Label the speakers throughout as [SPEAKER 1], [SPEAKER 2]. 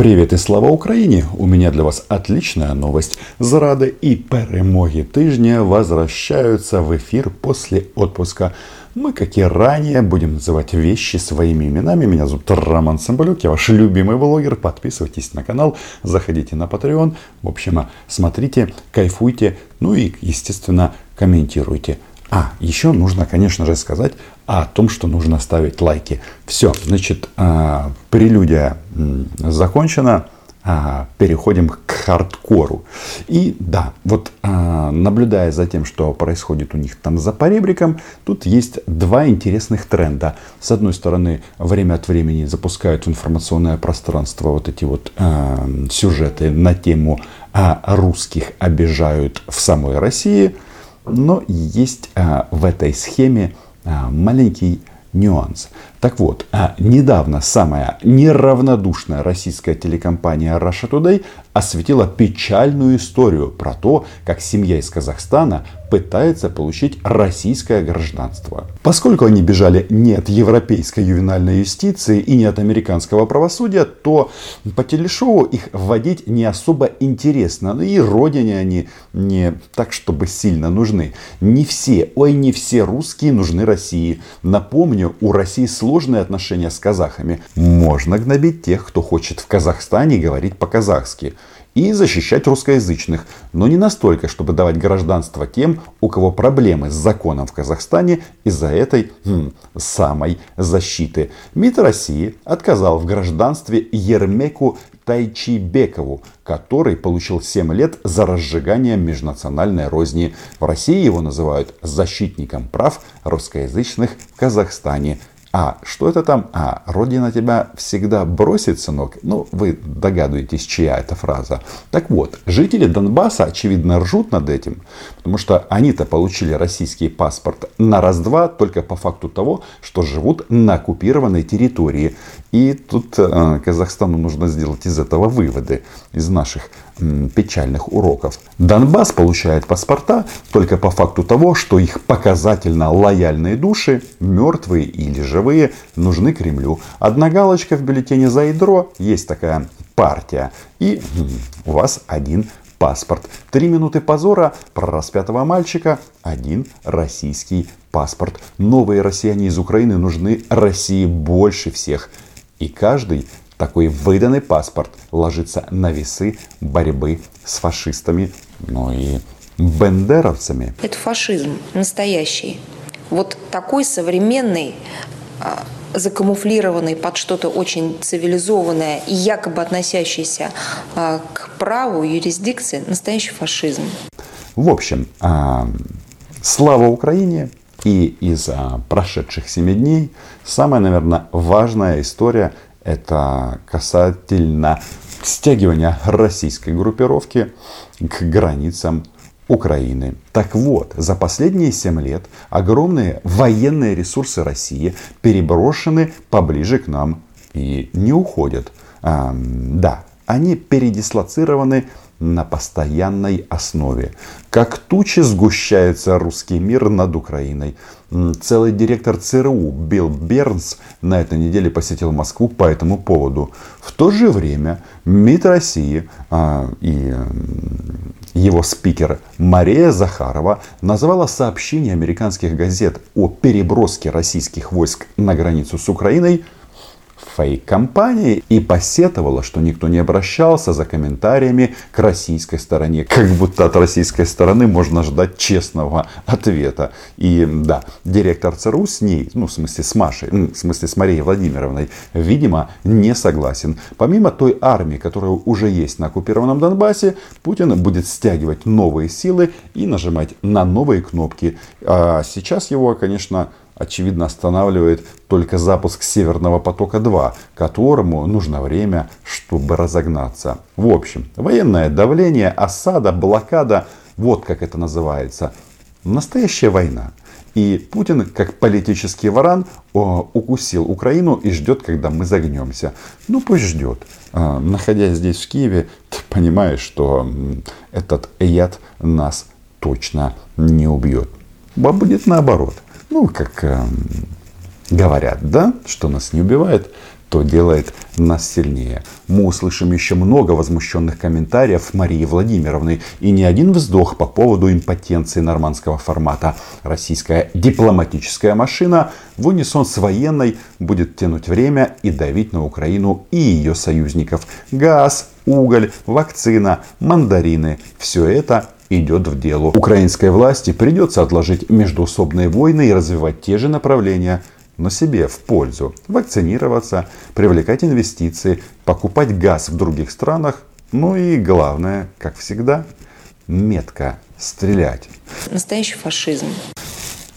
[SPEAKER 1] Привіт і слава Україні! У меня для вас отличная новость. Зрады и перемоги тижня возвращаются в эфир после отпуска. Мы, как и ранее, будем называть вещи своими именами. Меня зовут Роман Самбалюк, я ваш любимый блогер. Подписывайтесь на канал, заходите на Patreon. В общем, смотрите, кайфуйте, ну и, естественно, комментируйте. А, еще нужно, конечно же, сказать о том, что нужно ставить лайки. Все, значит, а, прелюдия закончена. А, переходим к хардкору. И да, вот а, наблюдая за тем, что происходит у них там за поребриком, тут есть два интересных тренда. С одной стороны, время от времени запускают в информационное пространство вот эти вот сюжеты на тему русских обижают в самой России. Но есть в этой схеме маленький нюанс. Так вот, а, недавно самая неравнодушная российская телекомпания Russia Today осветила печальную историю про то, как семья из Казахстана пытается получить российское гражданство. Поскольку они бежали не от европейской ювенальной юстиции и не от американского правосудия, то по телешоу их вводить не особо интересно. Ну и родине они не так, чтобы сильно нужны. Не все, ой, не все русские нужны России. Напомню, у России сложные отношения с казахами. Можно гнобить тех, кто хочет в Казахстане говорить по-казахски и защищать русскоязычных, но не настолько, чтобы давать гражданство тем, у кого проблемы с законом в Казахстане из-за этой хм, самой защиты. МИД России отказал в гражданстве Ермеку Тайчибекову, который получил 7 лет за разжигание межнациональной розни. В России его называют защитником прав русскоязычных в Казахстане. А что это там? А, Родина тебя всегда бросит, сынок. Ну, вы догадываетесь, чья это фраза. Так вот, жители Донбасса, очевидно, ржут над этим, потому что они-то получили российский паспорт на раз-два только по факту того, что живут на оккупированной территории. И тут э, Казахстану нужно сделать из этого выводы, из наших печальных уроков. Донбасс получает паспорта только по факту того, что их показательно лояльные души, мертвые или живые, нужны Кремлю. Одна галочка в бюллетене за ядро, есть такая партия. И у вас один паспорт. Три минуты позора про распятого мальчика, один российский паспорт. Новые россияне из Украины нужны России больше всех. И каждый такой выданный паспорт ложится на весы борьбы с фашистами, ну и бендеровцами.
[SPEAKER 2] Это фашизм настоящий. Вот такой современный, а, закамуфлированный под что-то очень цивилизованное и якобы относящийся а, к праву, юрисдикции, настоящий фашизм.
[SPEAKER 1] В общем, а, слава Украине! И из прошедших семи дней самая, наверное, важная история это касательно стягивания российской группировки к границам Украины. Так вот, за последние 7 лет огромные военные ресурсы России переброшены поближе к нам и не уходят. А, да, они передислоцированы на постоянной основе. Как тучи сгущается русский мир над Украиной. Целый директор ЦРУ Билл Бернс на этой неделе посетил Москву по этому поводу. В то же время МИД России а, и его спикер Мария Захарова назвала сообщение американских газет о переброске российских войск на границу с Украиной фейк-компанией и посетовала, что никто не обращался за комментариями к российской стороне. Как будто от российской стороны можно ждать честного ответа. И да, директор ЦРУ с ней, ну в смысле с Машей, в смысле с Марией Владимировной, видимо, не согласен. Помимо той армии, которая уже есть на оккупированном Донбассе, Путин будет стягивать новые силы и нажимать на новые кнопки. А сейчас его, конечно, очевидно, останавливает только запуск Северного потока-2, которому нужно время, чтобы разогнаться. В общем, военное давление, осада, блокада, вот как это называется. Настоящая война. И Путин, как политический варан, укусил Украину и ждет, когда мы загнемся. Ну пусть ждет. А, находясь здесь в Киеве, ты понимаешь, что этот яд нас точно не убьет. Будет наоборот ну, как э, говорят, да, что нас не убивает, то делает нас сильнее. Мы услышим еще много возмущенных комментариев Марии Владимировны и не один вздох по поводу импотенции нормандского формата. Российская дипломатическая машина в унисон с военной будет тянуть время и давить на Украину и ее союзников. Газ, уголь, вакцина, мандарины – все это идет в дело. Украинской власти придется отложить междуусобные войны и развивать те же направления – но себе в пользу. Вакцинироваться, привлекать инвестиции, покупать газ в других странах. Ну и главное, как всегда, метко стрелять.
[SPEAKER 2] Настоящий фашизм.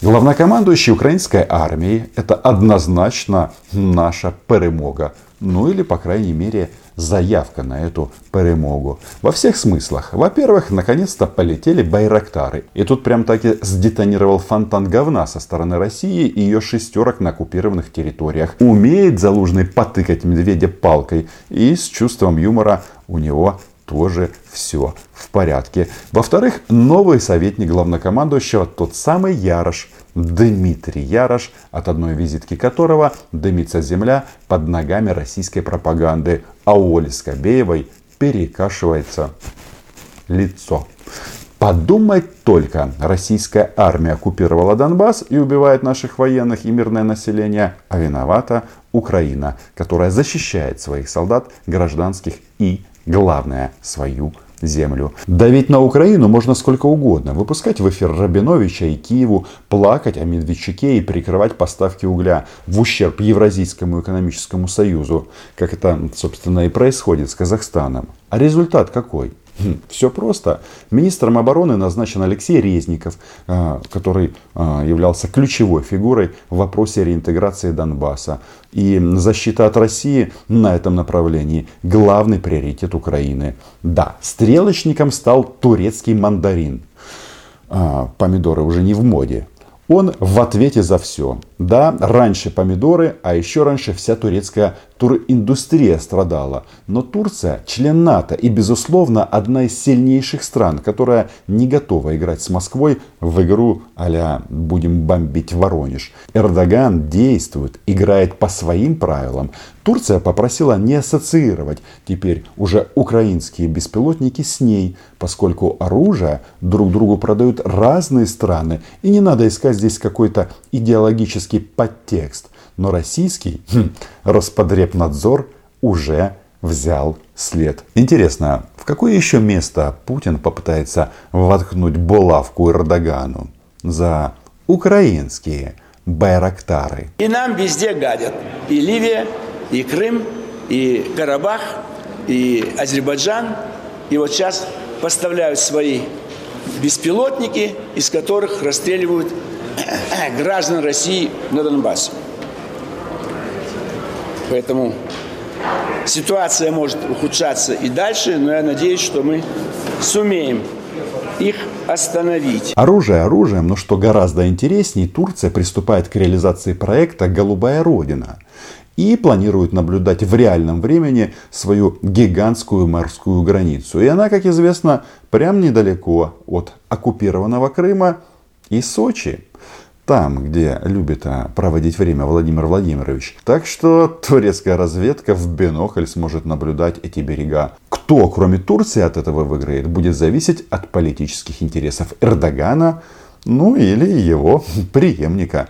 [SPEAKER 1] Главнокомандующий украинской армией – это однозначно наша перемога. Ну или, по крайней мере, заявка на эту перемогу. Во всех смыслах. Во-первых, наконец-то полетели байрактары. И тут прям таки сдетонировал фонтан говна со стороны России и ее шестерок на оккупированных территориях. Умеет Залужный потыкать медведя палкой. И с чувством юмора у него тоже все в порядке. Во-вторых, новый советник главнокомандующего, тот самый Ярош, Дмитрий Ярош, от одной визитки которого дымится земля под ногами российской пропаганды, а у Оли Скобеевой перекашивается лицо. Подумать только, российская армия оккупировала Донбасс и убивает наших военных и мирное население, а виновата Украина, которая защищает своих солдат, гражданских и главное, свою землю. Давить на Украину можно сколько угодно. Выпускать в эфир Рабиновича и Киеву, плакать о Медведчуке и прикрывать поставки угля в ущерб Евразийскому экономическому союзу, как это, собственно, и происходит с Казахстаном. А результат какой? Хм, Все просто. Министром обороны назначен Алексей Резников, а, который а, являлся ключевой фигурой в вопросе реинтеграции Донбасса. И защита от России на этом направлении главный приоритет Украины. Да, стрелочником стал турецкий мандарин. А, помидоры уже не в моде. Он в ответе за все. Да, раньше помидоры, а еще раньше вся турецкая туриндустрия страдала. Но Турция член НАТО и, безусловно, одна из сильнейших стран, которая не готова играть с Москвой в игру а «будем бомбить Воронеж». Эрдоган действует, играет по своим правилам. Турция попросила не ассоциировать теперь уже украинские беспилотники с ней, поскольку оружие друг другу продают разные страны. И не надо искать здесь какой-то идеологический подтекст. Но российский хм, Роспотребнадзор уже взял след. Интересно, в какое еще место Путин попытается воткнуть булавку Эрдогану за украинские байрактары?
[SPEAKER 3] И нам везде гадят. И Ливия, и Крым, и Карабах, и Азербайджан. И вот сейчас поставляют свои беспилотники, из которых расстреливают граждан России на Донбассе. Поэтому ситуация может ухудшаться и дальше, но я надеюсь, что мы сумеем их остановить.
[SPEAKER 1] Оружие оружием, но что гораздо интереснее, Турция приступает к реализации проекта «Голубая Родина» и планирует наблюдать в реальном времени свою гигантскую морскую границу. И она, как известно, прям недалеко от оккупированного Крыма и Сочи там, где любит а, проводить время Владимир Владимирович. Так что турецкая разведка в бинокль сможет наблюдать эти берега. Кто, кроме Турции, от этого выиграет, будет зависеть от политических интересов Эрдогана, ну или его преемника.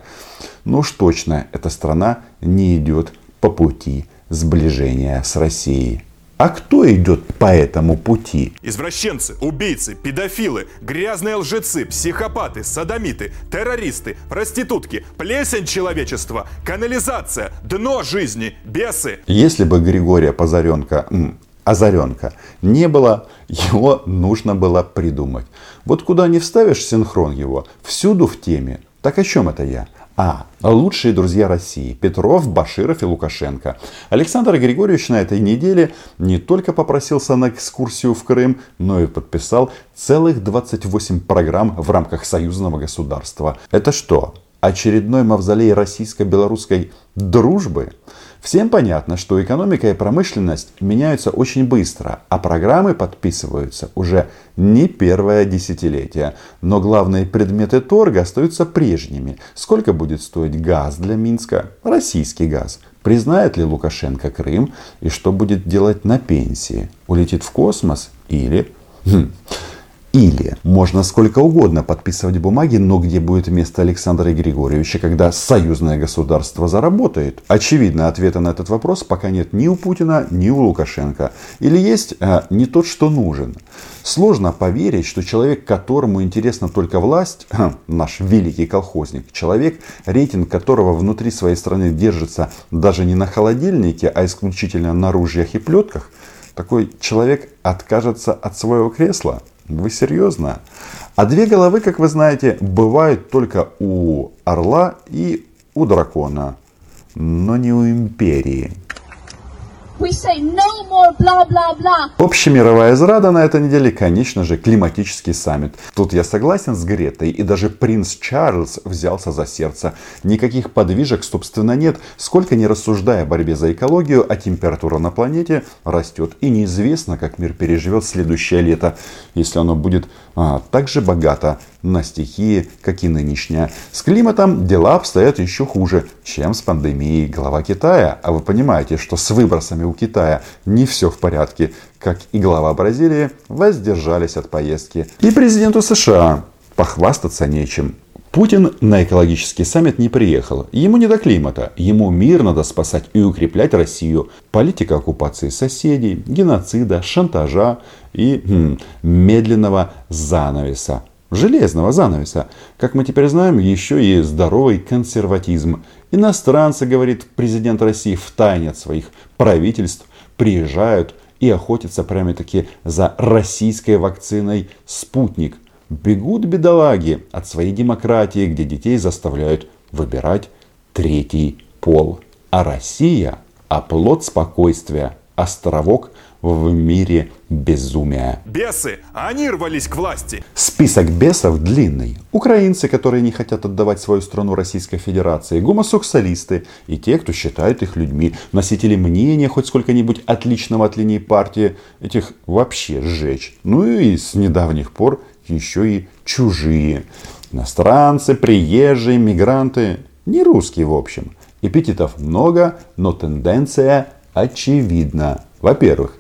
[SPEAKER 1] Но уж точно эта страна не идет по пути сближения с Россией. А кто идет по этому пути?
[SPEAKER 4] Извращенцы, убийцы, педофилы, грязные лжецы, психопаты, садомиты, террористы, проститутки, плесень человечества, канализация, дно жизни, бесы.
[SPEAKER 1] Если бы Григория Позаренко, м, Озаренка не было, его нужно было придумать. Вот куда не вставишь синхрон его, всюду в теме. Так о чем это я? А. Лучшие друзья России. Петров, Баширов и Лукашенко. Александр Григорьевич на этой неделе не только попросился на экскурсию в Крым, но и подписал целых 28 программ в рамках союзного государства. Это что? Очередной мавзолей российско-белорусской дружбы? Всем понятно, что экономика и промышленность меняются очень быстро, а программы подписываются уже не первое десятилетие. Но главные предметы торга остаются прежними. Сколько будет стоить газ для Минска? Российский газ. Признает ли Лукашенко Крым и что будет делать на пенсии? Улетит в космос или... Хм, или можно сколько угодно подписывать бумаги, но где будет место Александра Григорьевича, когда союзное государство заработает? Очевидно, ответа на этот вопрос пока нет ни у Путина, ни у Лукашенко. Или есть а, не тот, что нужен. Сложно поверить, что человек, которому интересна только власть, наш великий колхозник, человек, рейтинг которого внутри своей страны держится даже не на холодильнике, а исключительно на ружьях и плетках, такой человек откажется от своего кресла? Вы серьезно? А две головы, как вы знаете, бывают только у орла и у дракона, но не у империи. Общемировая зрада на этой неделе, конечно же, климатический саммит. Тут я согласен с Гретой, и даже принц Чарльз взялся за сердце. Никаких подвижек, собственно, нет. Сколько не рассуждая о борьбе за экологию, а температура на планете растет. И неизвестно, как мир переживет следующее лето, если оно будет а, так же богато на стихии, как и нынешняя. С климатом дела обстоят еще хуже, чем с пандемией глава Китая. А вы понимаете, что с выбросами у Китая не все в порядке, как и глава Бразилии воздержались от поездки. И президенту США похвастаться нечем. Путин на экологический саммит не приехал. Ему не до климата. Ему мир надо спасать и укреплять Россию. Политика оккупации соседей, геноцида, шантажа и хм, медленного занавеса железного занавеса. Как мы теперь знаем, еще и здоровый консерватизм. Иностранцы, говорит президент России, в тайне от своих правительств приезжают и охотятся прямо-таки за российской вакциной «Спутник». Бегут бедолаги от своей демократии, где детей заставляют выбирать третий пол. А Россия – оплот спокойствия, островок – в мире безумия.
[SPEAKER 4] Бесы, они рвались к власти.
[SPEAKER 1] Список бесов длинный. Украинцы, которые не хотят отдавать свою страну Российской Федерации, гомосексуалисты и те, кто считает их людьми, носители мнения хоть сколько-нибудь отличного от линии партии, этих вообще сжечь. Ну и с недавних пор еще и чужие. Иностранцы, приезжие, мигранты, не русские в общем. Эпитетов много, но тенденция очевидна. Во-первых,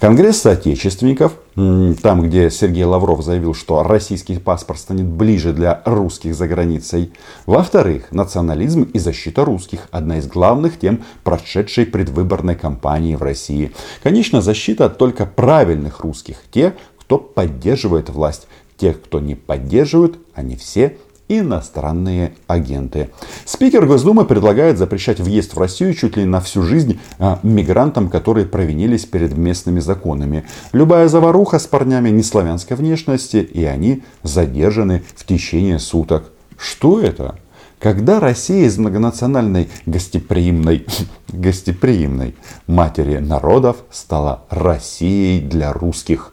[SPEAKER 1] Конгресс соотечественников, там, где Сергей Лавров заявил, что российский паспорт станет ближе для русских за границей. Во-вторых, национализм и защита русских – одна из главных тем прошедшей предвыборной кампании в России. Конечно, защита только правильных русских, те, кто поддерживает власть. Тех, кто не поддерживает, они все иностранные агенты. Спикер Госдумы предлагает запрещать въезд в Россию чуть ли на всю жизнь а, мигрантам, которые провинились перед местными законами. Любая заваруха с парнями неславянской внешности, и они задержаны в течение суток. Что это? Когда Россия из многонациональной гостеприимной, гостеприимной матери народов стала Россией для русских,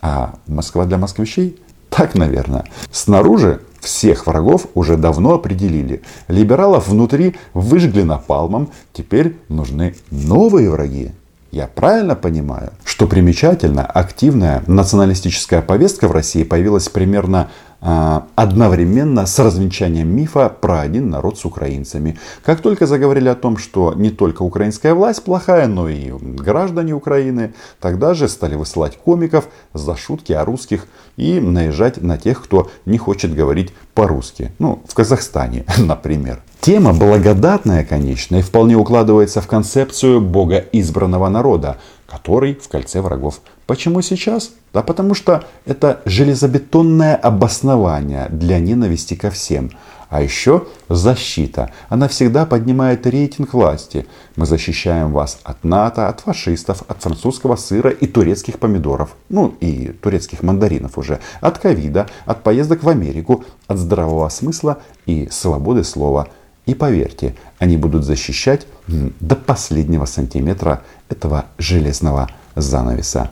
[SPEAKER 1] а Москва для москвичей? Так, наверное. Снаружи всех врагов уже давно определили. Либералов внутри выжгли напалмом, теперь нужны новые враги. Я правильно понимаю, что примечательно, активная националистическая повестка в России появилась примерно одновременно с развенчанием мифа про один народ с украинцами. Как только заговорили о том, что не только украинская власть плохая, но и граждане Украины, тогда же стали высылать комиков за шутки о русских и наезжать на тех, кто не хочет говорить по-русски. Ну, в Казахстане, например. Тема благодатная, конечно, и вполне укладывается в концепцию бога избранного народа, который в кольце врагов. Почему сейчас? Да потому что это железобетонное обоснование для ненависти ко всем. А еще защита. Она всегда поднимает рейтинг власти. Мы защищаем вас от НАТО, от фашистов, от французского сыра и турецких помидоров. Ну и турецких мандаринов уже. От ковида, от поездок в Америку, от здравого смысла и свободы слова. И поверьте, они будут защищать до последнего сантиметра этого железного занавеса.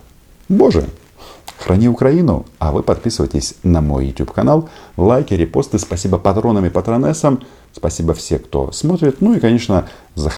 [SPEAKER 1] Боже, храни Украину, а вы подписывайтесь на мой YouTube канал, лайки, репосты, спасибо патронам и патронессам, спасибо всем, кто смотрит, ну и, конечно, заходите